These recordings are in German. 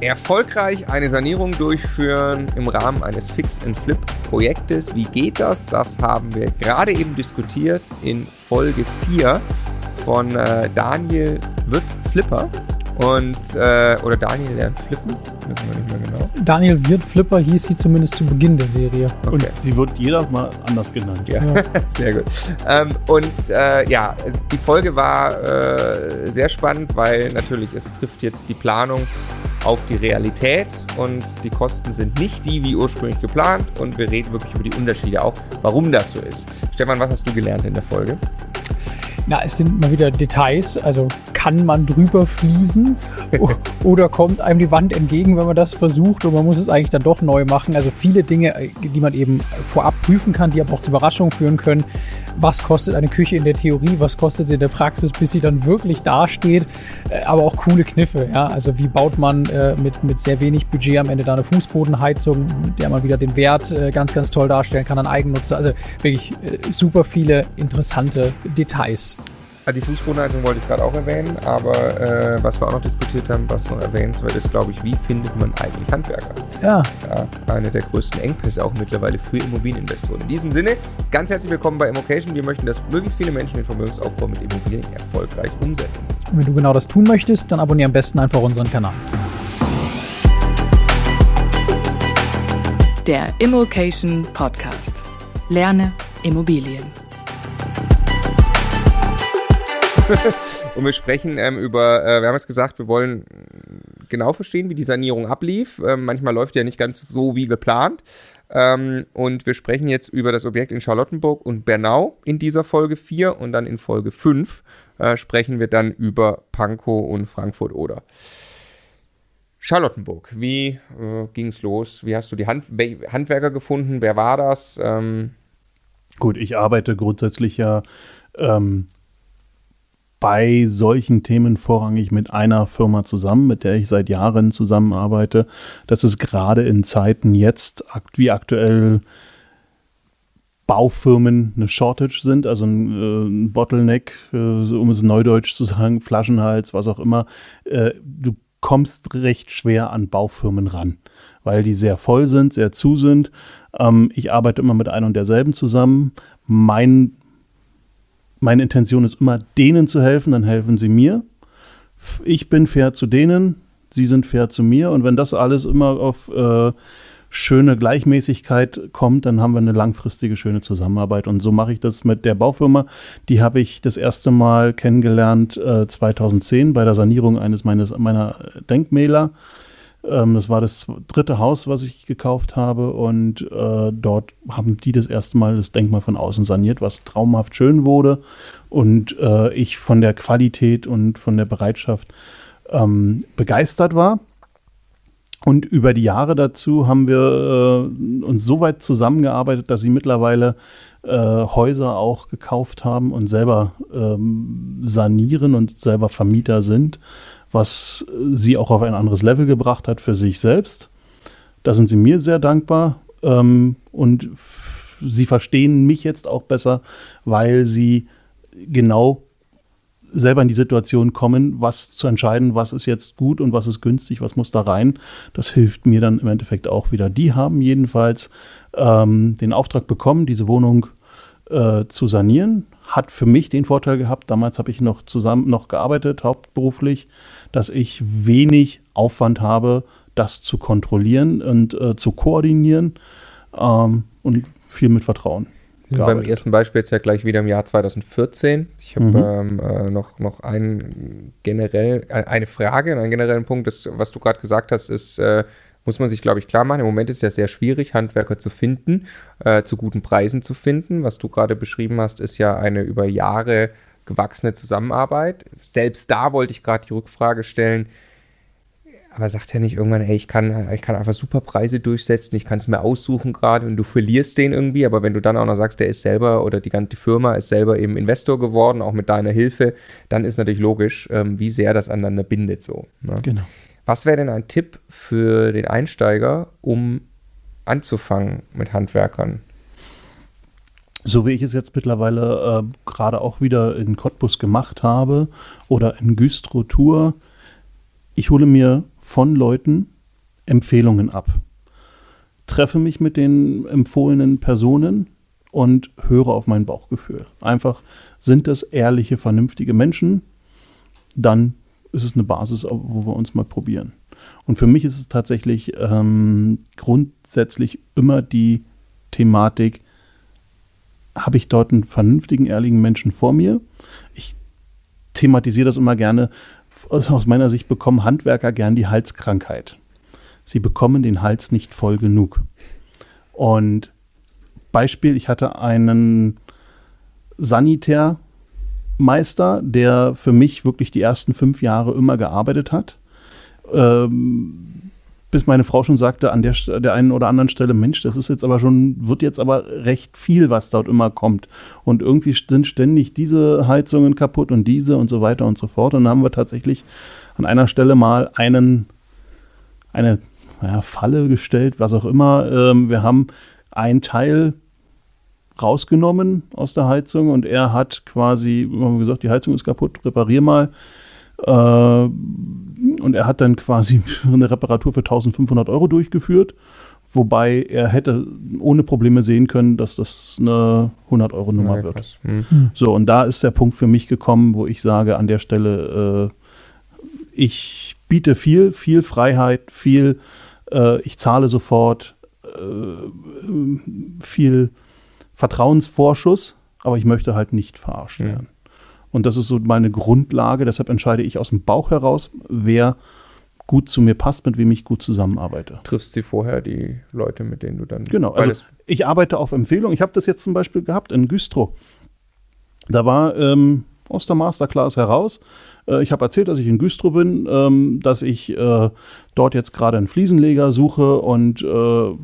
Erfolgreich eine Sanierung durchführen im Rahmen eines Fix-and-Flip-Projektes. Wie geht das? Das haben wir gerade eben diskutiert in Folge 4 von äh, Daniel Wirt Flipper. Und, äh, oder Daniel lernt Flippen, wissen wir nicht mehr genau. Daniel Wirt Flipper hieß sie zumindest zu Beginn der Serie. Okay. Und sie wird jeder mal anders genannt. Ja, ja. sehr gut. Ähm, und äh, ja, es, die Folge war äh, sehr spannend, weil natürlich es trifft jetzt die Planung auf die Realität und die Kosten sind nicht die wie ursprünglich geplant und wir reden wirklich über die Unterschiede auch, warum das so ist. Stefan, was hast du gelernt in der Folge? Na, es sind mal wieder Details. Also kann man drüber fließen oder kommt einem die Wand entgegen, wenn man das versucht und man muss es eigentlich dann doch neu machen. Also viele Dinge, äh, die man eben vorab prüfen kann, die aber auch zu Überraschungen führen können. Was kostet eine Küche in der Theorie? Was kostet sie in der Praxis, bis sie dann wirklich dasteht? Äh, aber auch coole Kniffe. Ja? Also wie baut man äh, mit, mit sehr wenig Budget am Ende da eine Fußbodenheizung, mit der man wieder den Wert äh, ganz, ganz toll darstellen kann an Eigennutzer. Also wirklich äh, super viele interessante Details. Also die Fußbodenheizung wollte ich gerade auch erwähnen, aber äh, was wir auch noch diskutiert haben, was noch erwähnenswert ist, glaube ich, wie findet man eigentlich Handwerker? Ja. ja. Eine der größten Engpässe auch mittlerweile für Immobilieninvestoren. In diesem Sinne, ganz herzlich willkommen bei Immocation. Wir möchten, dass möglichst viele Menschen den Vermögensaufbau mit Immobilien erfolgreich umsetzen. Und wenn du genau das tun möchtest, dann abonniere am besten einfach unseren Kanal. Der Immocation Podcast. Lerne Immobilien. und wir sprechen ähm, über, äh, wir haben es gesagt, wir wollen genau verstehen, wie die Sanierung ablief. Ähm, manchmal läuft ja nicht ganz so wie geplant. Ähm, und wir sprechen jetzt über das Objekt in Charlottenburg und Bernau in dieser Folge 4 und dann in Folge 5 äh, sprechen wir dann über Pankow und Frankfurt-Oder. Charlottenburg, wie äh, ging es los? Wie hast du die Hand Handwerker gefunden? Wer war das? Ähm Gut, ich arbeite grundsätzlich ja ähm, bei solchen Themen vorrangig mit einer Firma zusammen, mit der ich seit Jahren zusammenarbeite. Das ist gerade in Zeiten jetzt, wie aktuell Baufirmen eine Shortage sind, also ein, äh, ein Bottleneck, äh, um es neudeutsch zu sagen, Flaschenhals, was auch immer. Äh, du kommst recht schwer an Baufirmen ran, weil die sehr voll sind, sehr zu sind. Ähm, ich arbeite immer mit einer und derselben zusammen. Mein meine Intention ist immer, denen zu helfen, dann helfen sie mir. Ich bin fair zu denen, sie sind fair zu mir. Und wenn das alles immer auf äh, schöne Gleichmäßigkeit kommt, dann haben wir eine langfristige, schöne Zusammenarbeit. Und so mache ich das mit der Baufirma. Die habe ich das erste Mal kennengelernt äh, 2010 bei der Sanierung eines meines, meiner Denkmäler. Ähm, das war das dritte Haus, was ich gekauft habe und äh, dort haben die das erste Mal das Denkmal von außen saniert, was traumhaft schön wurde und äh, ich von der Qualität und von der Bereitschaft ähm, begeistert war. Und über die Jahre dazu haben wir äh, uns so weit zusammengearbeitet, dass sie mittlerweile äh, Häuser auch gekauft haben und selber ähm, sanieren und selber Vermieter sind was sie auch auf ein anderes Level gebracht hat für sich selbst. Da sind sie mir sehr dankbar ähm, und sie verstehen mich jetzt auch besser, weil sie genau selber in die Situation kommen, was zu entscheiden, was ist jetzt gut und was ist günstig, was muss da rein. Das hilft mir dann im Endeffekt auch wieder. Die haben jedenfalls ähm, den Auftrag bekommen, diese Wohnung äh, zu sanieren. Hat für mich den Vorteil gehabt, damals habe ich noch zusammen noch gearbeitet, hauptberuflich, dass ich wenig Aufwand habe, das zu kontrollieren und äh, zu koordinieren ähm, und viel mit Vertrauen. beim ersten Beispiel jetzt ja gleich wieder im Jahr 2014. Ich habe mhm. ähm, äh, noch, noch ein generell, äh, eine Frage, einen generellen Punkt, das, was du gerade gesagt hast, ist, äh, muss man sich, glaube ich, klar machen. Im Moment ist es ja sehr schwierig, Handwerker zu finden, äh, zu guten Preisen zu finden. Was du gerade beschrieben hast, ist ja eine über Jahre gewachsene Zusammenarbeit. Selbst da wollte ich gerade die Rückfrage stellen, aber sagt er nicht irgendwann, hey, ich kann, ich kann einfach super Preise durchsetzen, ich kann es mir aussuchen gerade und du verlierst den irgendwie, aber wenn du dann auch noch sagst, der ist selber oder die ganze Firma ist selber eben Investor geworden, auch mit deiner Hilfe, dann ist natürlich logisch, ähm, wie sehr das aneinander bindet so. Ne? Genau. Was wäre denn ein Tipp für den Einsteiger, um anzufangen mit Handwerkern? so wie ich es jetzt mittlerweile äh, gerade auch wieder in Cottbus gemacht habe oder in Güstrow Tour, ich hole mir von Leuten Empfehlungen ab. Treffe mich mit den empfohlenen Personen und höre auf mein Bauchgefühl. Einfach sind das ehrliche, vernünftige Menschen, dann ist es eine Basis, wo wir uns mal probieren. Und für mich ist es tatsächlich ähm, grundsätzlich immer die Thematik, habe ich dort einen vernünftigen, ehrlichen Menschen vor mir? Ich thematisiere das immer gerne. Also aus meiner Sicht bekommen Handwerker gern die Halskrankheit. Sie bekommen den Hals nicht voll genug. Und Beispiel, ich hatte einen Sanitärmeister, der für mich wirklich die ersten fünf Jahre immer gearbeitet hat. Ähm, bis meine Frau schon sagte an der, der einen oder anderen Stelle, Mensch, das ist jetzt aber schon, wird jetzt aber recht viel, was dort immer kommt. Und irgendwie sind ständig diese Heizungen kaputt und diese und so weiter und so fort. Und dann haben wir tatsächlich an einer Stelle mal einen, eine ja, Falle gestellt, was auch immer. Ähm, wir haben ein Teil rausgenommen aus der Heizung und er hat quasi haben gesagt, die Heizung ist kaputt, reparier mal. Äh, und er hat dann quasi eine Reparatur für 1500 Euro durchgeführt, wobei er hätte ohne Probleme sehen können, dass das eine 100 Euro Nummer ja, wird. Mhm. So, und da ist der Punkt für mich gekommen, wo ich sage an der Stelle, äh, ich biete viel, viel Freiheit, viel, äh, ich zahle sofort, äh, viel Vertrauensvorschuss, aber ich möchte halt nicht verarscht werden. Und das ist so meine Grundlage. Deshalb entscheide ich aus dem Bauch heraus, wer gut zu mir passt, mit wem ich gut zusammenarbeite. Triffst sie vorher die Leute, mit denen du dann. Genau, also ich arbeite auf Empfehlung. Ich habe das jetzt zum Beispiel gehabt in Güstrow. Da war ähm, aus der Masterclass heraus. Äh, ich habe erzählt, dass ich in Güstrow bin, ähm, dass ich äh, dort jetzt gerade einen Fliesenleger suche und äh,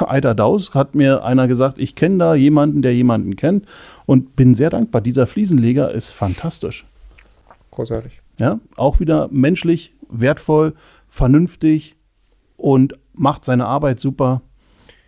Eider Daus hat mir einer gesagt, ich kenne da jemanden, der jemanden kennt und bin sehr dankbar. Dieser Fliesenleger ist fantastisch. Großartig. Ja, auch wieder menschlich, wertvoll, vernünftig und macht seine Arbeit super.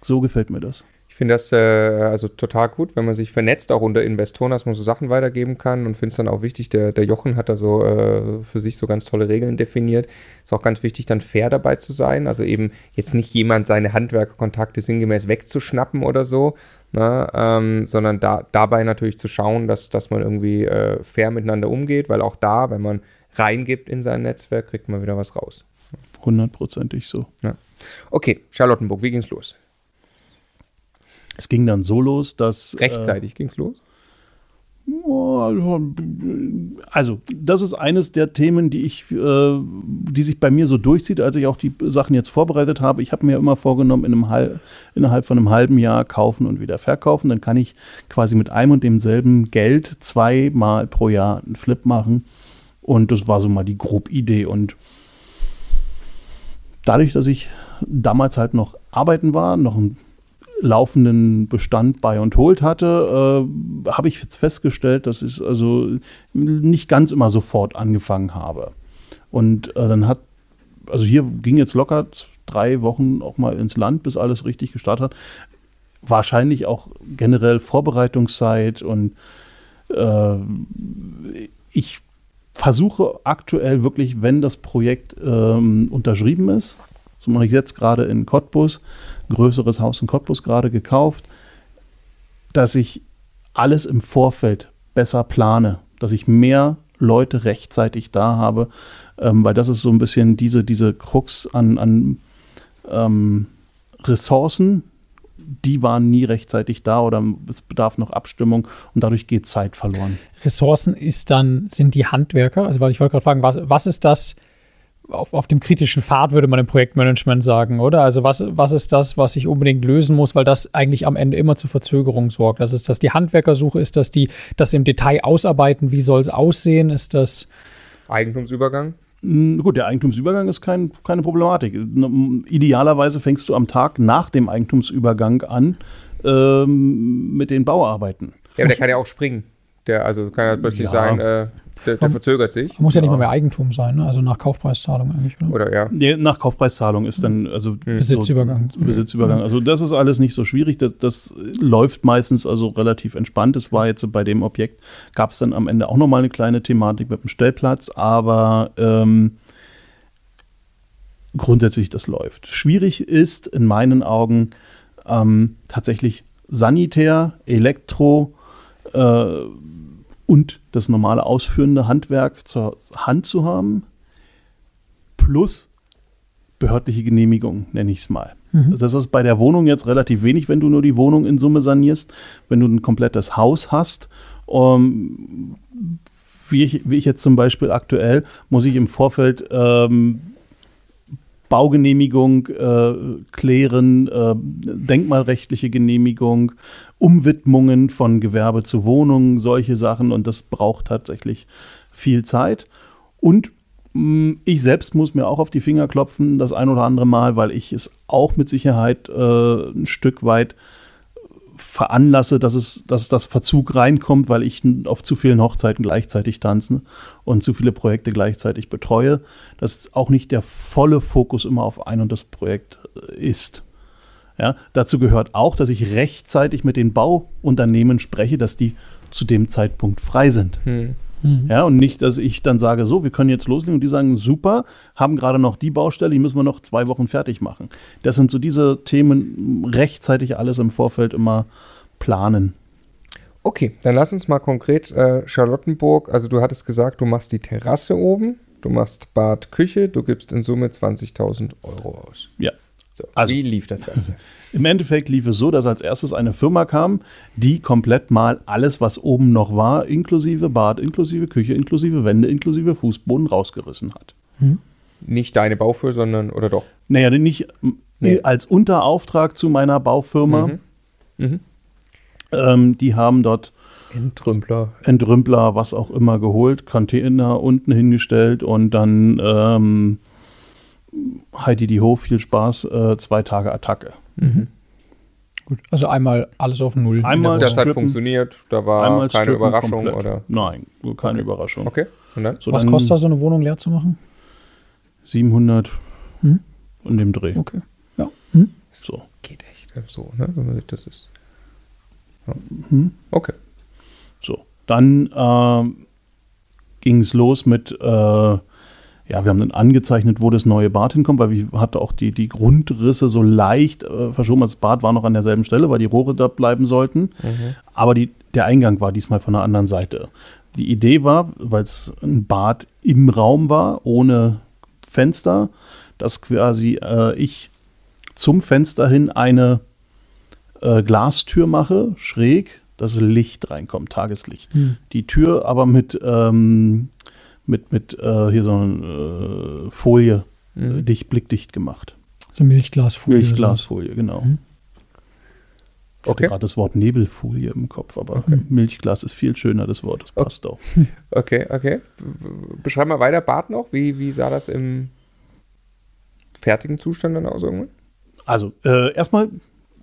So gefällt mir das. Ich finde das äh, also total gut, wenn man sich vernetzt, auch unter Investoren, dass man so Sachen weitergeben kann und finde es dann auch wichtig, der, der Jochen hat da so äh, für sich so ganz tolle Regeln definiert. Ist auch ganz wichtig, dann fair dabei zu sein. Also eben jetzt nicht jemand seine Handwerkerkontakte sinngemäß wegzuschnappen oder so, ne, ähm, sondern da, dabei natürlich zu schauen, dass, dass man irgendwie äh, fair miteinander umgeht, weil auch da, wenn man reingibt in sein Netzwerk, kriegt man wieder was raus. Hundertprozentig so. Ja. Okay, Charlottenburg, wie ging's los? Es ging dann so los, dass. Äh, Rechtzeitig äh, ging es los? Also, das ist eines der Themen, die ich, äh, die sich bei mir so durchzieht, als ich auch die Sachen jetzt vorbereitet habe. Ich habe mir immer vorgenommen, in einem halb, innerhalb von einem halben Jahr kaufen und wieder verkaufen. Dann kann ich quasi mit einem und demselben Geld zweimal pro Jahr einen Flip machen. Und das war so mal die grobe Idee. Und dadurch, dass ich damals halt noch arbeiten war, noch ein laufenden Bestand bei und holt hatte, äh, habe ich jetzt festgestellt, dass ich also nicht ganz immer sofort angefangen habe. Und äh, dann hat, also hier ging jetzt locker drei Wochen auch mal ins Land, bis alles richtig gestartet hat. Wahrscheinlich auch generell Vorbereitungszeit und äh, ich versuche aktuell wirklich, wenn das Projekt ähm, unterschrieben ist, so mache ich jetzt gerade in Cottbus, größeres Haus in Cottbus gerade gekauft, dass ich alles im Vorfeld besser plane, dass ich mehr Leute rechtzeitig da habe, ähm, weil das ist so ein bisschen diese, diese Krux an, an ähm, Ressourcen, die waren nie rechtzeitig da oder es bedarf noch Abstimmung und dadurch geht Zeit verloren. Ressourcen ist dann, sind die Handwerker, also weil ich wollte gerade fragen, was, was ist das, auf, auf dem kritischen Pfad, würde man im Projektmanagement sagen, oder? Also was, was ist das, was ich unbedingt lösen muss, weil das eigentlich am Ende immer zu Verzögerung sorgt? Das ist das die Handwerkersuche, ist das die, das im Detail ausarbeiten, wie soll es aussehen? Ist das Eigentumsübergang? Hm, gut, der Eigentumsübergang ist kein, keine Problematik. Idealerweise fängst du am Tag nach dem Eigentumsübergang an ähm, mit den Bauarbeiten. Ja, aber der kann ja auch springen. Der, also kann ja plötzlich ja. sein, äh, der, der verzögert sich. Muss ja, nicht mal mehr Eigentum sein, ne? also nach Kaufpreiszahlung eigentlich. Oder, oder ja. Nee, nach Kaufpreiszahlung ist dann, also. Besitzübergang. So, Besitzübergang. Also das ist alles nicht so schwierig. Das, das läuft meistens also relativ entspannt. Es war jetzt bei dem Objekt, gab es dann am Ende auch nochmal eine kleine Thematik mit dem Stellplatz, aber ähm, grundsätzlich das läuft. Schwierig ist in meinen Augen ähm, tatsächlich Sanitär, Elektro äh, und das normale ausführende Handwerk zur Hand zu haben, plus behördliche Genehmigung, nenne ich es mal. Mhm. Also das ist bei der Wohnung jetzt relativ wenig, wenn du nur die Wohnung in Summe sanierst. Wenn du ein komplettes Haus hast, um, wie, ich, wie ich jetzt zum Beispiel aktuell, muss ich im Vorfeld ähm, Baugenehmigung äh, klären, äh, denkmalrechtliche Genehmigung, Umwidmungen von Gewerbe zu Wohnungen, solche Sachen. Und das braucht tatsächlich viel Zeit. Und mh, ich selbst muss mir auch auf die Finger klopfen, das ein oder andere Mal, weil ich es auch mit Sicherheit äh, ein Stück weit veranlasse, dass es, dass das Verzug reinkommt, weil ich auf zu vielen Hochzeiten gleichzeitig tanze und zu viele Projekte gleichzeitig betreue, dass auch nicht der volle Fokus immer auf ein und das Projekt äh, ist. Ja, dazu gehört auch, dass ich rechtzeitig mit den Bauunternehmen spreche, dass die zu dem Zeitpunkt frei sind. Hm. Mhm. Ja, und nicht, dass ich dann sage, so, wir können jetzt loslegen und die sagen, super, haben gerade noch die Baustelle, die müssen wir noch zwei Wochen fertig machen. Das sind so diese Themen, rechtzeitig alles im Vorfeld immer planen. Okay, dann lass uns mal konkret äh, Charlottenburg, also du hattest gesagt, du machst die Terrasse oben, du machst Bad, Küche, du gibst in Summe 20.000 Euro aus. Ja. So, also, wie lief das Ganze? Im Endeffekt lief es so, dass als erstes eine Firma kam, die komplett mal alles, was oben noch war, inklusive Bad, inklusive Küche, inklusive Wände, inklusive Fußboden rausgerissen hat. Hm? Nicht deine Baufirma, sondern, oder doch? Naja, nicht nee. als Unterauftrag zu meiner Baufirma. Mhm. Mhm. Ähm, die haben dort Entrümpler. Entrümpler, was auch immer geholt, Container unten hingestellt und dann ähm, Heidi die Hof, viel Spaß, äh, zwei Tage Attacke. Mhm. Gut, also einmal alles auf Null. Einmal das hat funktioniert, da war keine Überraschung komplett. oder? Nein, keine okay. Überraschung. Okay. Und dann? So Was dann kostet da so eine Wohnung leer zu machen? 700 hm? in dem Dreh. Okay. Ja. Hm? So. Geht echt so, ne? Wenn man sich das ist. Ja. Hm? Okay. So. Dann äh, ging es los mit äh, ja, wir haben dann angezeichnet, wo das neue Bad hinkommt, weil wir hatten auch die, die Grundrisse so leicht äh, verschoben. Das Bad war noch an derselben Stelle, weil die Rohre da bleiben sollten. Mhm. Aber die, der Eingang war diesmal von der anderen Seite. Die Idee war, weil es ein Bad im Raum war, ohne Fenster, dass quasi äh, ich zum Fenster hin eine äh, Glastür mache, schräg, dass Licht reinkommt, Tageslicht. Mhm. Die Tür aber mit ähm, mit, mit äh, hier so einer äh, Folie mhm. äh, dicht, blickdicht gemacht. So Milchglasfolie. Milchglasfolie, genau. Mhm. Ich okay. gerade das Wort Nebelfolie im Kopf, aber mhm. Milchglas ist viel schöner, das Wort, das passt auch. Okay, okay. Beschreib mal weiter Bad noch. Wie, wie sah das im fertigen Zustand dann aus irgendwann? Also, äh, erstmal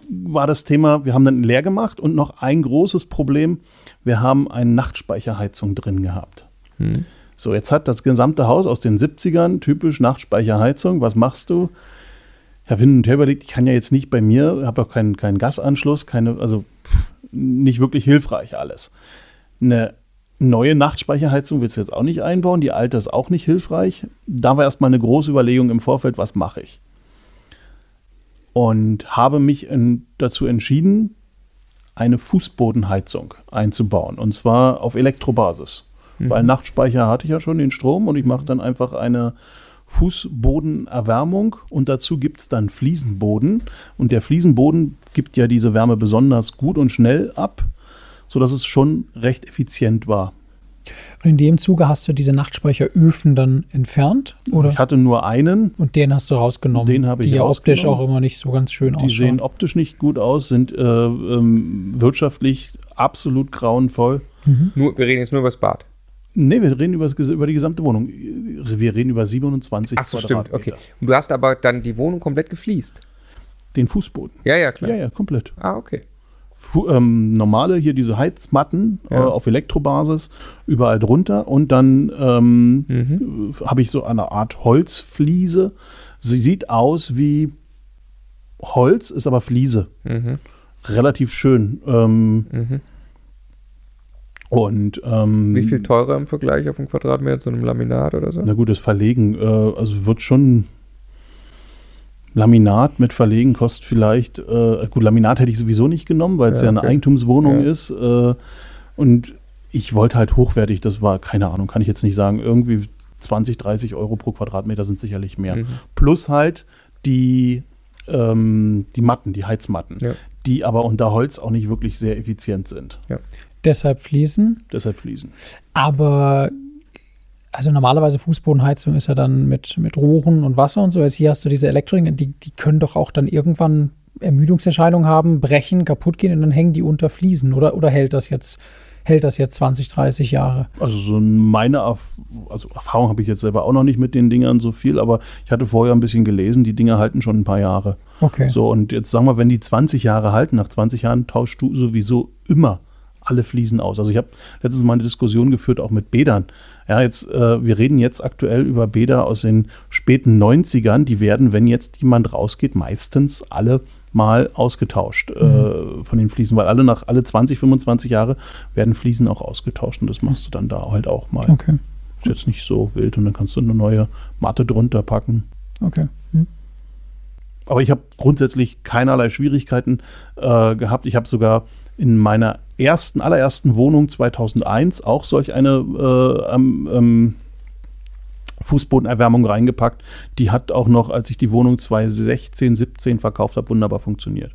war das Thema, wir haben dann leer gemacht und noch ein großes Problem, wir haben eine Nachtspeicherheizung drin gehabt. Hm. So, jetzt hat das gesamte Haus aus den 70ern typisch Nachtspeicherheizung. Was machst du? Ich habe hin und her überlegt, ich kann ja jetzt nicht bei mir, habe auch keinen, keinen Gasanschluss, keine, also nicht wirklich hilfreich alles. Eine neue Nachtspeicherheizung willst du jetzt auch nicht einbauen, die alte ist auch nicht hilfreich. Da war erstmal eine große Überlegung im Vorfeld, was mache ich? Und habe mich in, dazu entschieden, eine Fußbodenheizung einzubauen, und zwar auf Elektrobasis. Mhm. Weil Nachtspeicher hatte ich ja schon den Strom und ich mache dann einfach eine Fußbodenerwärmung und dazu gibt es dann Fliesenboden. Und der Fliesenboden gibt ja diese Wärme besonders gut und schnell ab, sodass es schon recht effizient war. Und in dem Zuge hast du diese Nachtspeicheröfen dann entfernt? Oder? Ich hatte nur einen. Und den hast du rausgenommen? Den habe ich Die ja optisch auch immer nicht so ganz schön aussehen. Die sehen optisch nicht gut aus, sind äh, ähm, wirtschaftlich absolut grauenvoll. Mhm. Nur, wir reden jetzt nur über das Bad. Nee, wir reden über, über, die gesamte Wohnung. Wir reden über 27 Ach so, stimmt, okay. Und du hast aber dann die Wohnung komplett gefliest? Den Fußboden. Ja, ja, klar. Ja, ja, komplett. Ah, okay. Fu ähm, normale, hier diese Heizmatten ja. äh, auf Elektrobasis, überall drunter. Und dann ähm, mhm. habe ich so eine Art Holzfliese. Sie sieht aus wie Holz, ist aber Fliese. Mhm. Relativ schön. Ähm, mhm. Und ähm, wie viel teurer im Vergleich auf einen Quadratmeter zu einem Laminat oder so? Na gut, das Verlegen, äh, also wird schon Laminat mit Verlegen kostet vielleicht, äh, gut, Laminat hätte ich sowieso nicht genommen, weil es ja, Ja, eine okay. Eigentumswohnung Ja. ist. Äh, und ich wollte halt hochwertig, das war, keine Ahnung, kann ich jetzt nicht sagen, irgendwie 20, 30 Euro pro Quadratmeter sind sicherlich mehr. Mhm. Plus halt die, ähm, die Matten, die Heizmatten, Ja. die aber unter Holz auch nicht wirklich sehr effizient sind. Deshalb Fliesen. Deshalb Fliesen. Aber also normalerweise Fußbodenheizung ist ja dann mit, mit Rohren und Wasser und so. Jetzt hier hast du diese Elektriker, die, die können doch auch dann irgendwann Ermüdungserscheinungen haben, brechen, kaputt gehen und dann hängen die unter Fliesen. Oder, oder hält das jetzt, hält das jetzt 20, 30 Jahre? Also so meine Erf also Erfahrung habe ich jetzt selber auch noch nicht mit den Dingern so viel, aber ich hatte vorher ein bisschen gelesen, die Dinger halten schon ein paar Jahre. Okay. So, und jetzt sagen wir, wenn die 20 Jahre halten, nach 20 Jahren tauschst du sowieso immer alle Fliesen aus. Also ich habe letztens mal eine Diskussion geführt, auch mit Bädern. Ja, jetzt, äh, wir reden jetzt aktuell über Bäder aus den späten 90ern, die werden, wenn jetzt jemand rausgeht, meistens alle mal ausgetauscht äh, von den Fliesen, weil alle nach alle 20, 25 Jahre werden Fliesen auch ausgetauscht und das machst du dann da halt auch mal. Okay. Ist jetzt nicht so wild und dann kannst du eine neue Matte drunter packen. Okay. Hm. Aber ich habe grundsätzlich keinerlei Schwierigkeiten äh, gehabt. Ich habe sogar in meiner ersten, allerersten Wohnung 2001 auch solch eine äh, ähm, ähm, Fußbodenerwärmung reingepackt. Die hat auch noch, als ich die Wohnung 2016, 17 verkauft habe, wunderbar funktioniert.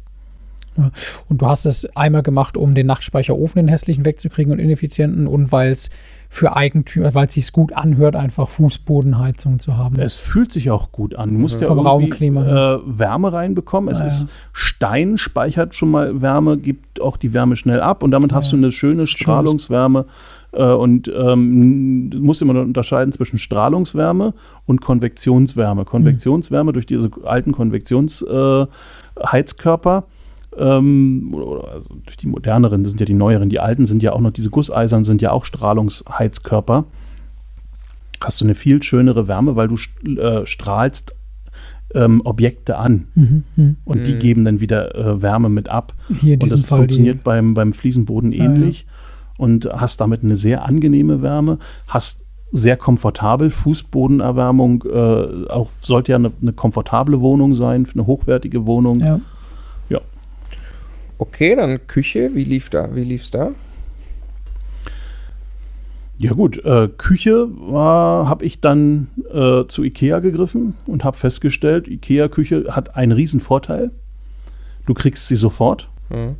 Und du hast es einmal gemacht, um den Nachtspeicherofen, den hässlichen wegzukriegen und ineffizienten und weil es für Eigentümer, weil es sich gut anhört, einfach Fußbodenheizung zu haben. Es fühlt sich auch gut an. Du musst ja Vom irgendwie Raumklima. äh, Wärme reinbekommen. Es Ah, ist ja. Stein, speichert schon mal Wärme, gibt auch die Wärme schnell ab und damit hast Ja, du eine schöne. Strahlungswärme. Äh, und ähm, du musst immer unterscheiden zwischen Strahlungswärme und Konvektionswärme. Konvektionswärme durch diese alten Konvektionsheizkörper. Äh, ähm, oder, also durch die moderneren, das sind ja die neueren, die alten sind ja auch noch, diese Gusseisern sind ja auch Strahlungsheizkörper. Hast du eine viel schönere Wärme, weil du äh, strahlst ähm, Objekte an Mhm, mhm. und die Mhm. geben dann wieder äh, Wärme mit ab. Und das Fall funktioniert die, beim, beim Fliesenboden Ja, ähnlich und hast damit eine sehr angenehme Wärme, hast sehr komfortabel Fußbodenerwärmung, äh, auch sollte ja eine, eine komfortable Wohnung sein, eine hochwertige Wohnung. ja. Okay, dann Küche. Wie lief da? Wie lief's da? Ja gut, äh, Küche habe ich dann äh, zu Ikea gegriffen und habe festgestellt, Ikea-Küche hat einen riesen Vorteil. Du kriegst sie sofort, Mhm.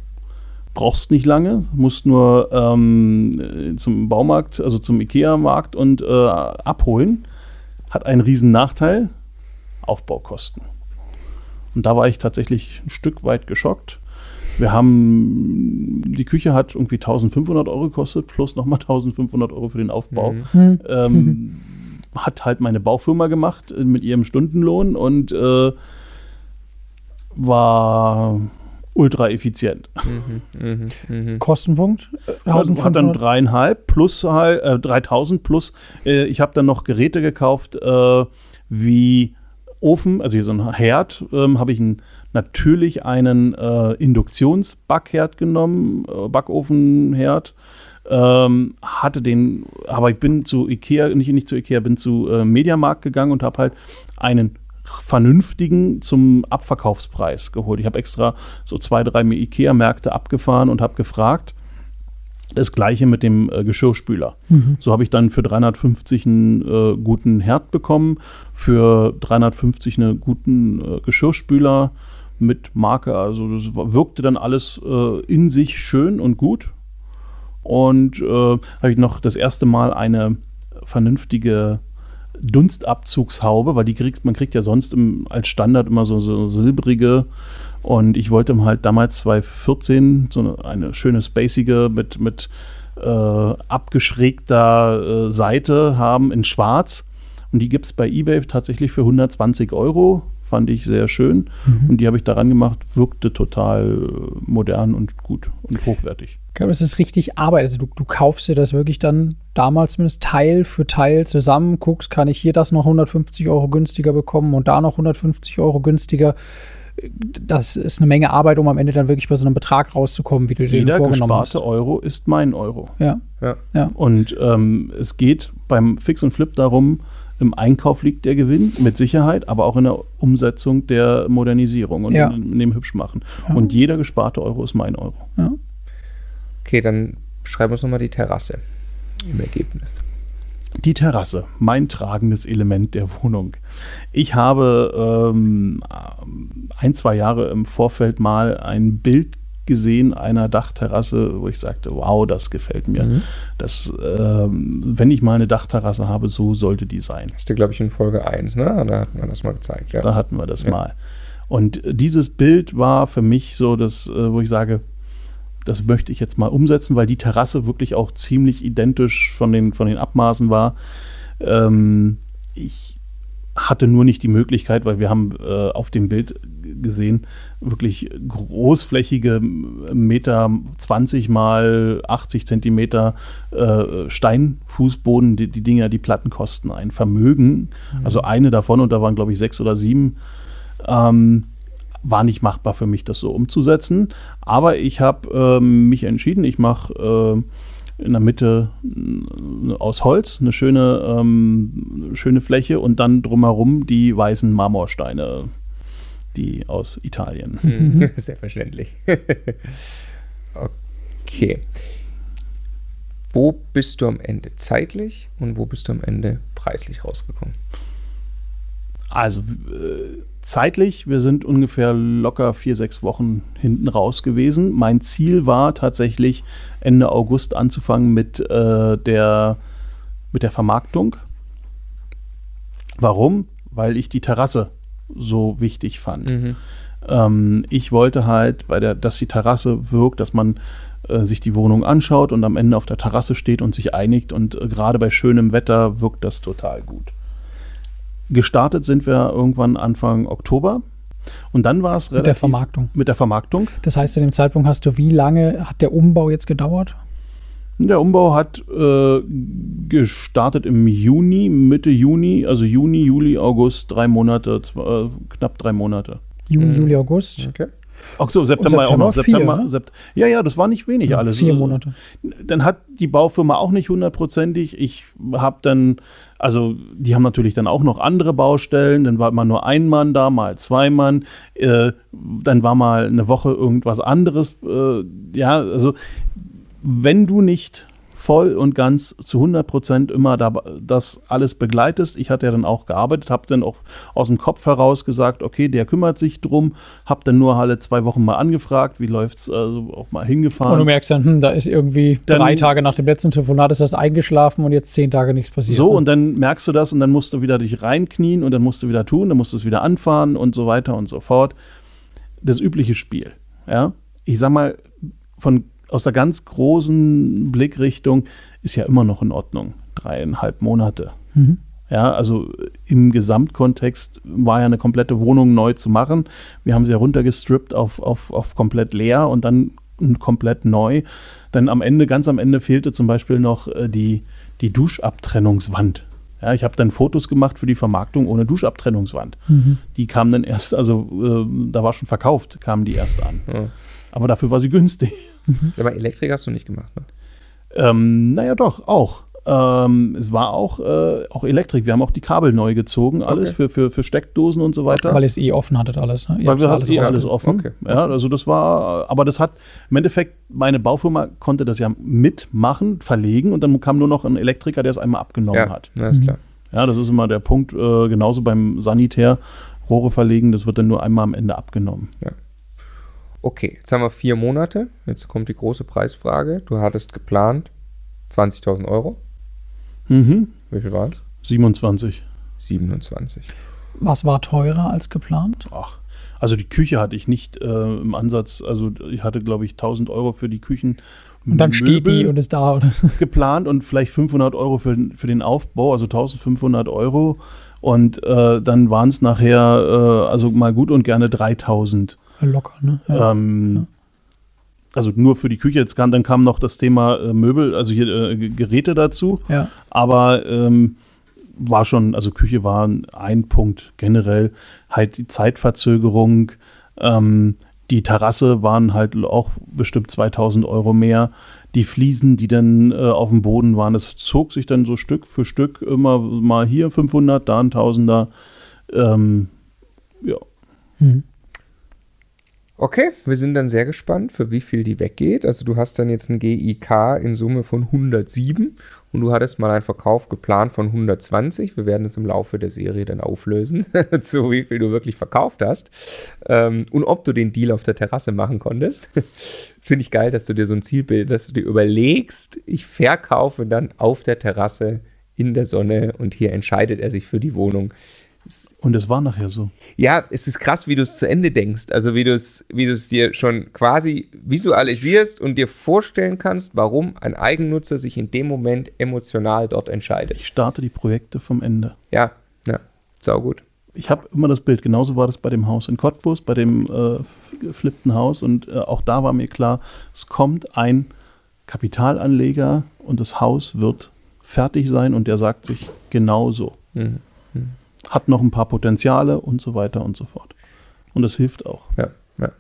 brauchst nicht lange, musst nur ähm, äh, zum Baumarkt, also zum Ikea-Markt und äh, abholen. Hat einen riesen Nachteil, Aufbaukosten. Und da war ich tatsächlich ein Stück weit geschockt. Wir haben, die Küche hat irgendwie 1500 Euro gekostet, plus nochmal 1500 Euro für den Aufbau. Mhm. Hm. Ähm, hat halt meine Baufirma gemacht äh, mit ihrem Stundenlohn und äh, war ultra effizient. Mhm. Mhm. Mhm. Kostenpunkt? äh, Hat dann 1500? dreieinhalb plus halt, äh, 3000 plus. Äh, ich habe dann noch Geräte gekauft äh, wie Ofen, also hier so ein Herd, ähm, habe ich einen, natürlich einen äh, Induktionsbackherd genommen, äh, Backofenherd. Ähm, hatte den, aber ich bin zu Ikea, nicht, nicht zu Ikea, bin zu äh, Mediamarkt gegangen und habe halt einen vernünftigen zum Abverkaufspreis geholt. Ich habe extra so zwei, drei Ikea-Märkte abgefahren und habe gefragt. Das gleiche mit dem äh, Geschirrspüler. Mhm. So habe ich dann für 350 einen äh, guten Herd bekommen, für 350 einen guten äh, Geschirrspüler mit Marke. Also das wirkte dann alles äh, in sich schön und gut. Und äh, habe ich noch das erste Mal eine vernünftige Dunstabzugshaube, weil die kriegst, man kriegt ja sonst im, als Standard immer so, so silbrige. Und ich wollte halt damals 2014 so eine, eine schöne spacige mit, mit äh, abgeschrägter äh, Seite haben in schwarz. Und die gibt es bei eBay tatsächlich für 120 Euro. Fand ich sehr schön. Mhm. Und die habe ich daran gemacht, wirkte total äh, modern und gut und hochwertig. Ich glaube, das ist richtig Arbeit. Also du, du kaufst dir das wirklich dann damals zumindest Teil für Teil zusammen, guckst, kann ich hier das noch 150 Euro günstiger bekommen und da noch 150 Euro günstiger. Das ist eine Menge Arbeit, um am Ende dann wirklich bei so einem Betrag rauszukommen, wie du dir den Jeder vorgenommen gesparte hast. Euro ist mein Euro. Ja, Ja. ja. Und ähm, es geht beim Fix und Flip darum, Im Einkauf liegt der Gewinn, mit Sicherheit, aber auch in der Umsetzung der Modernisierung und Ja. in, in dem Hübschmachen. Ja. Und jeder gesparte Euro ist mein Euro. Ja. Okay, dann schreiben wir uns nochmal die Terrasse im Ergebnis. Die Terrasse, mein tragendes Element der Wohnung. Ich habe ähm, ein, zwei Jahre im Vorfeld mal ein Bild gesehen einer Dachterrasse, wo ich sagte, wow, das gefällt mir. Mhm. Das, ähm, wenn ich mal eine Dachterrasse habe, so sollte die sein. Hast du, glaube ich, in Folge 1, ne? Da hat man das mal gezeigt. Ja. Da hatten wir das Ja. mal. Und dieses Bild war für mich so, das, äh, wo ich sage, das möchte ich jetzt mal umsetzen, weil die Terrasse wirklich auch ziemlich identisch von den, von den Abmaßen war. Ähm, ich hatte nur nicht die Möglichkeit, weil wir haben äh, auf dem Bild gesehen, wirklich großflächige Meter 20 mal 80 Zentimeter äh, Steinfußboden. Die, die Dinger, die Platten kosten ein Vermögen. Also eine davon, und da waren glaube ich sechs oder sieben, ähm, war nicht machbar für mich, das so umzusetzen. Aber ich habe ähm, mich entschieden, ich mache äh, in der Mitte äh, aus Holz eine schöne, ähm, schöne Fläche und dann drumherum die weißen Marmorsteine, die aus Italien. Mhm. Selbstverständlich. okay. Wo bist du am Ende zeitlich und wo bist du am Ende preislich rausgekommen? Also äh, zeitlich, wir sind ungefähr locker vier, sechs Wochen hinten raus gewesen. Mein Ziel war tatsächlich Ende August anzufangen mit, äh, der, mit der Vermarktung. Warum? Weil ich die Terrasse so wichtig fand. Mhm. Ähm, ich wollte halt, bei der, dass die Terrasse wirkt, dass man äh, sich die Wohnung anschaut und am Ende auf der Terrasse steht und sich einigt. Und äh, gerade bei schönem Wetter wirkt das total gut. Gestartet sind wir irgendwann Anfang Oktober. Und dann war es Mit der Vermarktung. Mit der Vermarktung. Das heißt, zu dem Zeitpunkt hast du, wie lange hat der Umbau jetzt gedauert? Der Umbau hat äh, gestartet im Juni, Mitte Juni, also Juni, Juli, August, drei Monate, zwei, äh, knapp drei Monate. Juni, Mhm. Juli, August? Okay. Ach so, September, auch noch. September, September, vier, ne? Sept ja, ja, das war nicht wenig Ja, alles. vier Also, Monate. Dann hat die Baufirma auch nicht hundertprozentig. Ich habe dann, also die haben natürlich dann auch noch andere Baustellen. Dann war mal nur ein Mann da, mal zwei Mann. Äh, dann war mal eine Woche irgendwas anderes. Äh, ja, also wenn du nicht voll und ganz zu 100 Prozent immer da, das alles begleitest. Ich hatte ja dann auch gearbeitet, habe dann auch aus dem Kopf heraus gesagt, okay, der kümmert sich drum, habe dann nur alle zwei Wochen mal angefragt, wie läuft's, also auch mal hingefahren. Und du merkst dann, hm, da ist irgendwie Dann- drei Tage nach dem letzten Telefonat ist das eingeschlafen und jetzt zehn Tage nichts passiert. So, ne? und dann merkst du das und dann musst du wieder dich reinknien und dann musst du wieder tun, dann musst du es wieder anfahren und so weiter und so fort. Das übliche Spiel. Ja? Ich sag mal, von, aus der ganz großen Blickrichtung ist ja immer noch in Ordnung. Dreieinhalb Monate. Mhm. Ja, also im Gesamtkontext war ja eine komplette Wohnung neu zu machen. Wir haben sie ja runtergestrippt auf, auf, auf komplett leer und dann komplett neu. Dann am Ende, ganz am Ende fehlte zum Beispiel noch äh, die, die Duschabtrennungswand. Ja, ich habe dann Fotos gemacht für die Vermarktung ohne Duschabtrennungswand. Mhm. Die kamen dann erst, also äh, da war schon verkauft, kamen die erst an. Ja. Aber dafür war sie günstig. Aber Elektrik hast du nicht gemacht, ne? Ähm, naja, doch, auch. Ähm, es war auch, äh, auch Elektrik. Wir haben auch die Kabel neu gezogen, alles Okay. für, für, für Steckdosen und so weiter. Weil ihr es eh offen hattet alles. Ne? Ihr Weil wir hatten eh alles offen. Okay. Ja, also das war, aber das hat im Endeffekt, meine Baufirma konnte das ja mitmachen, verlegen und dann kam nur noch ein Elektriker, der es einmal abgenommen Ja, hat. na, ist Mhm. klar. Ja, das ist immer der Punkt, äh, genauso beim Sanitär, Rohre verlegen, das wird dann nur einmal am Ende abgenommen. Okay, jetzt haben wir vier Monate. Jetzt kommt die große Preisfrage. Du hattest geplant 20.000 Euro. Mhm. Wie viel waren es? 27. 27. Was war teurer als geplant? Ach, also die Küche hatte ich nicht äh, im Ansatz, also ich hatte glaube ich 1000 Euro für die Küchen. Und dann steht die und ist da. Oder so. geplant und vielleicht 500 Euro für, für den Aufbau, also 1500 Euro. Und äh, dann waren es nachher, äh, also mal gut und gerne 3000. Locker, ne? Ja. Ähm, Also nur für die Küche. Jetzt kam, dann kam noch das Thema äh, Möbel, also hier äh, Geräte dazu. ja. Aber ähm, war schon, also Küche war ein Punkt generell. Halt die Zeitverzögerung. Ähm, die Terrasse waren halt auch bestimmt 2000 Euro mehr. Die Fliesen, die dann äh, auf dem Boden waren, das zog sich dann so Stück für Stück immer mal hier 500, da ein Tausender. Ähm, ja. Hm. Okay, wir sind dann sehr gespannt, für wie viel die weggeht. Also du hast dann jetzt ein GIK in Summe von 107 und du hattest mal einen Verkauf geplant von 120. Wir werden es im Laufe der Serie dann auflösen, zu wie viel du wirklich verkauft hast ähm, und ob du den Deal auf der Terrasse machen konntest. Finde ich geil, dass du dir so ein Zielbild, dass du dir überlegst, ich verkaufe dann auf der Terrasse in der Sonne und hier entscheidet er sich für die Wohnung. Und es war nachher so. Ja, es ist krass, wie du es zu Ende denkst. Also wie du es, wie du es dir schon quasi visualisierst und dir vorstellen kannst, warum ein Eigennutzer sich in dem Moment emotional dort entscheidet. Ich starte die Projekte vom Ende. Ja, ja, saugut. Ich habe immer das Bild, genauso war das bei dem Haus in Cottbus, bei dem äh, geflippten Haus. Und äh, auch da war mir klar, es kommt ein Kapitalanleger und das Haus wird fertig sein und der sagt sich genauso. Mhm. Mhm hat noch ein paar Potenziale und so weiter und so fort. Und das hilft auch. Ja, ja.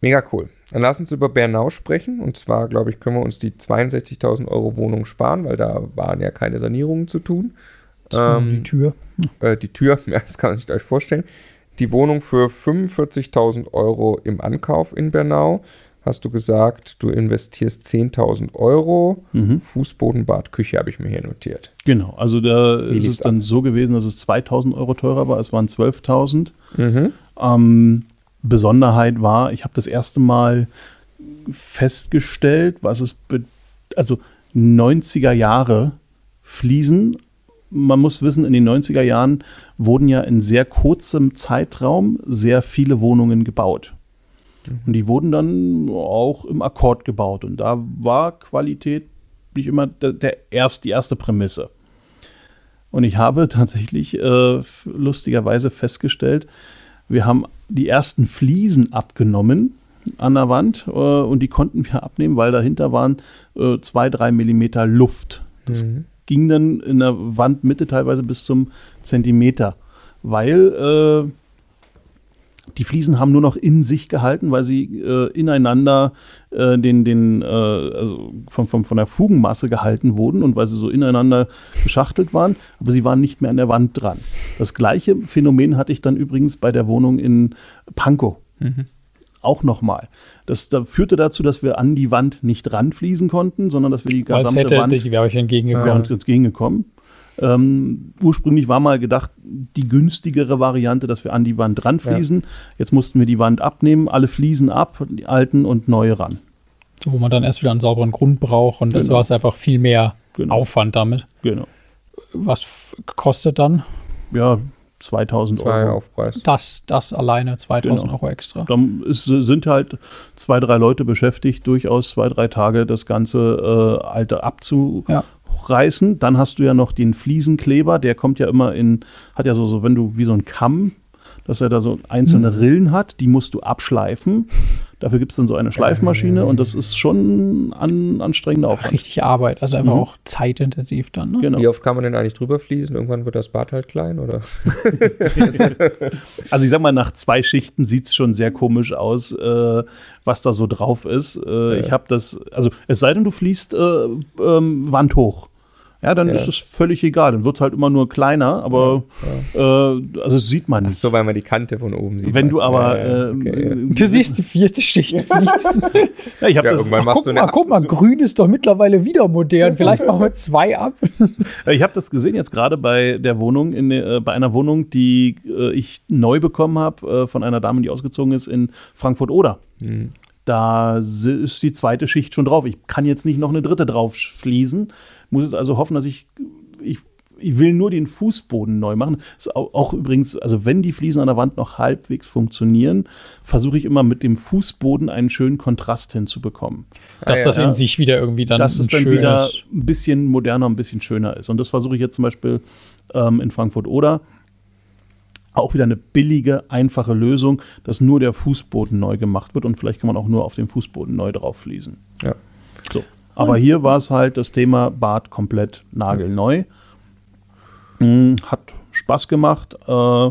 Mega cool. Dann lass uns über Bernau sprechen. Und zwar, glaube ich, können wir uns die 62.000 Euro Wohnung sparen, weil da waren ja keine Sanierungen zu tun. Ähm, die Tür. Äh, die Tür, ja, das kann man sich gleich vorstellen. Die Wohnung für 45.000 Euro im Ankauf in Bernau hast du gesagt, du investierst 10.000 Euro. Mhm. Fußbodenbad, Küche habe ich mir hier notiert. Genau, also da Wie ist es dann ab? so gewesen, dass es 2.000 Euro teurer war. Es waren 12.000. Mhm. Ähm, Besonderheit war, ich habe das erste Mal festgestellt, was es, also 90er Jahre Fliesen. Man muss wissen, in den 90er Jahren wurden ja in sehr kurzem Zeitraum sehr viele Wohnungen gebaut. Und die wurden dann auch im Akkord gebaut. Und da war Qualität nicht immer der, der erst, die erste Prämisse. Und ich habe tatsächlich äh, lustigerweise festgestellt, wir haben die ersten Fliesen abgenommen an der Wand äh, und die konnten wir abnehmen, weil dahinter waren äh, zwei, drei Millimeter Luft. Das mhm. ging dann in der Wandmitte teilweise bis zum Zentimeter, weil äh, die Fliesen haben nur noch in sich gehalten, weil sie äh, ineinander äh, den, den, äh, also von, von, von der Fugenmasse gehalten wurden und weil sie so ineinander geschachtelt waren, aber sie waren nicht mehr an der Wand dran. Das gleiche Phänomen hatte ich dann übrigens bei der Wohnung in Pankow. Mhm. Auch nochmal. Das da führte dazu, dass wir an die Wand nicht ranfließen konnten, sondern dass wir die gesamte hätte, Wand. Ich wäre euch entgegengekommen. Ja, entgegengekommen. Ähm, ursprünglich war mal gedacht, die günstigere Variante, dass wir an die Wand ranfließen. Ja. Jetzt mussten wir die Wand abnehmen, alle Fliesen ab, die alten und neue ran. So, wo man dann erst wieder einen sauberen Grund braucht und genau. das war es einfach viel mehr genau. Aufwand damit. Genau. Was kostet dann? Ja, 2000 zwei Euro. Aufpreis. Das, das alleine 2000 genau. Euro extra. Dann ist, sind halt zwei, drei Leute beschäftigt, durchaus zwei, drei Tage das ganze äh, Alte abzu, ja hochreißen. Dann hast du ja noch den Fliesenkleber, der kommt ja immer in, hat ja so, so wenn du wie so ein Kamm, dass er da so einzelne mhm. Rillen hat, die musst du abschleifen. Dafür gibt es dann so eine Schleifmaschine und das ist schon an, anstrengender Aufwand. Richtig Arbeit, also einfach mhm. auch zeitintensiv dann. Ne? Genau. Wie oft kann man denn eigentlich drüber fließen? Irgendwann wird das Bad halt klein, oder? also ich sag mal, nach zwei Schichten sieht es schon sehr komisch aus, äh, was da so drauf ist. Äh, ja. Ich habe das, also es sei denn, du fließt äh, ähm, Wand hoch ja, dann ja. ist es völlig egal. Dann wird es halt immer nur kleiner, aber ja, äh, also sieht man nicht. Ach so, weil man die Kante von oben sieht. Wenn du aber äh, okay, Du siehst die vierte Schicht fließen. ja, ich habe das. Ach, guck, mal, guck mal, grün ist doch mittlerweile wieder modern. Vielleicht machen wir zwei ab. ich habe das gesehen jetzt gerade bei der Wohnung, in, äh, bei einer Wohnung, die äh, ich neu bekommen habe äh, von einer Dame, die ausgezogen ist in Frankfurt-Oder. Hm. Da ist die zweite Schicht schon drauf. Ich kann jetzt nicht noch eine dritte drauf schließen. Muss jetzt also hoffen, dass ich, ich, ich will nur den Fußboden neu machen. Ist auch, auch, übrigens, also wenn die Fliesen an der Wand noch halbwegs funktionieren, versuche ich immer mit dem Fußboden einen schönen Kontrast hinzubekommen. Dass ah, das ja. in sich wieder irgendwie dann Dass es dann wieder ein bisschen moderner, ein bisschen schöner ist. Und das versuche ich jetzt zum Beispiel ähm, in Frankfurt oder auch wieder eine billige, einfache Lösung, dass nur der Fußboden neu gemacht wird und vielleicht kann man auch nur auf dem Fußboden neu drauf fließen. Ja. So. Aber hier war es halt das Thema Bad komplett nagelneu. Hm, hat Spaß gemacht. Äh,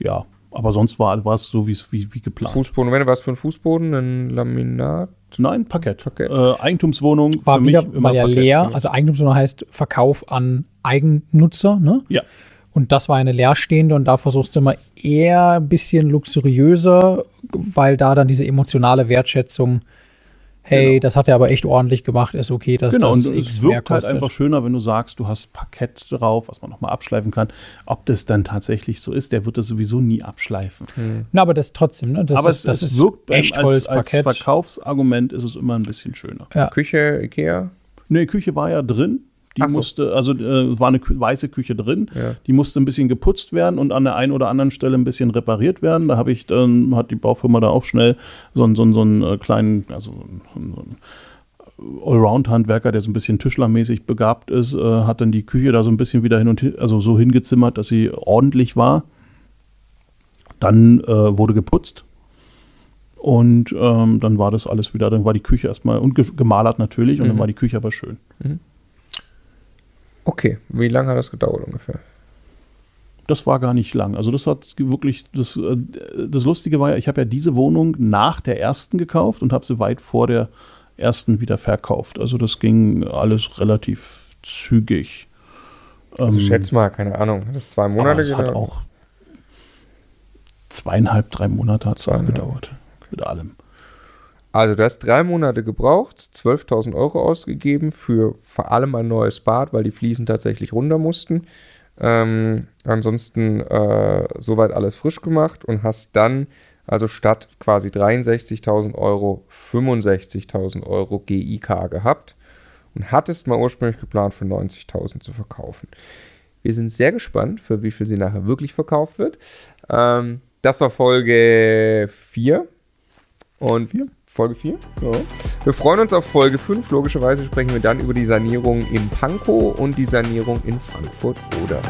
ja, Aber sonst war, war es so wie, wie, wie geplant. Fußboden, wenn du was für ein Fußboden, ein Laminat. Nein, Parkett. Parkett. Äh, Eigentumswohnung War für wieder, mich immer weil ja Parkett. leer, also Eigentumswohnung heißt Verkauf an Eigennutzer, ne? Ja. Und das war eine leerstehende und da versuchst du immer eher ein bisschen luxuriöser, weil da dann diese emotionale Wertschätzung, hey, Genau. das hat er aber echt ordentlich gemacht, ist okay, dass Genau, das und X es mehr wirkt halt einfach schöner, wenn du sagst, du hast Parkett drauf, was man nochmal abschleifen kann. Ob das dann tatsächlich so ist, der wird das sowieso nie abschleifen. Na, aber das trotzdem, ne? Das Aber ist, es, das es ist wirkt beim, echt als, als Holzparkett. Verkaufsargument ist es immer ein bisschen schöner. Ja. Küche, Ikea. Nee, Küche war ja drin. Die so. musste, also äh, war eine weiße Küche drin. Ja. Die musste ein bisschen geputzt werden und an der einen oder anderen Stelle ein bisschen repariert werden. Da habe ich dann, hat die Baufirma da auch schnell so einen, so einen, so einen äh, kleinen, also so einen, einen Allround-Handwerker, der so ein bisschen tischlermäßig begabt ist, äh, hat dann die Küche da so ein bisschen wieder hin und hin, also so hingezimmert, dass sie ordentlich war. Dann äh, wurde geputzt. Und ähm, dann war das alles wieder, dann war die Küche erstmal und ge gemalert natürlich und dann Mhm. war die Küche aber schön. Okay, wie lange hat das gedauert ungefähr? Das war gar nicht lang. Also das hat wirklich, das, äh, das Lustige war ja, ich habe ja diese Wohnung nach der ersten gekauft und habe sie weit vor der ersten wieder verkauft. Also das ging alles relativ zügig. Also Ähm, schätz mal, keine Ahnung, hat das zwei Monate es hat gedauert? auch zweieinhalb, drei Monate hat es gedauert. Mit allem. Also du hast drei Monate gebraucht, 12.000 Euro ausgegeben für vor allem ein neues Bad, weil die Fliesen tatsächlich runter mussten. Ähm, ansonsten äh, soweit alles frisch gemacht und hast dann also statt quasi 63.000 Euro 65.000 Euro GIK gehabt und hattest mal ursprünglich geplant für 90.000 zu verkaufen. Wir sind sehr gespannt, für wie viel sie nachher wirklich verkauft wird. Ähm, das war Folge 4. Und Vier? Folge 4? Ja. Wir freuen uns auf Folge 5. Logischerweise sprechen wir dann über die Sanierung in Pankow und die Sanierung in Frankfurt oder.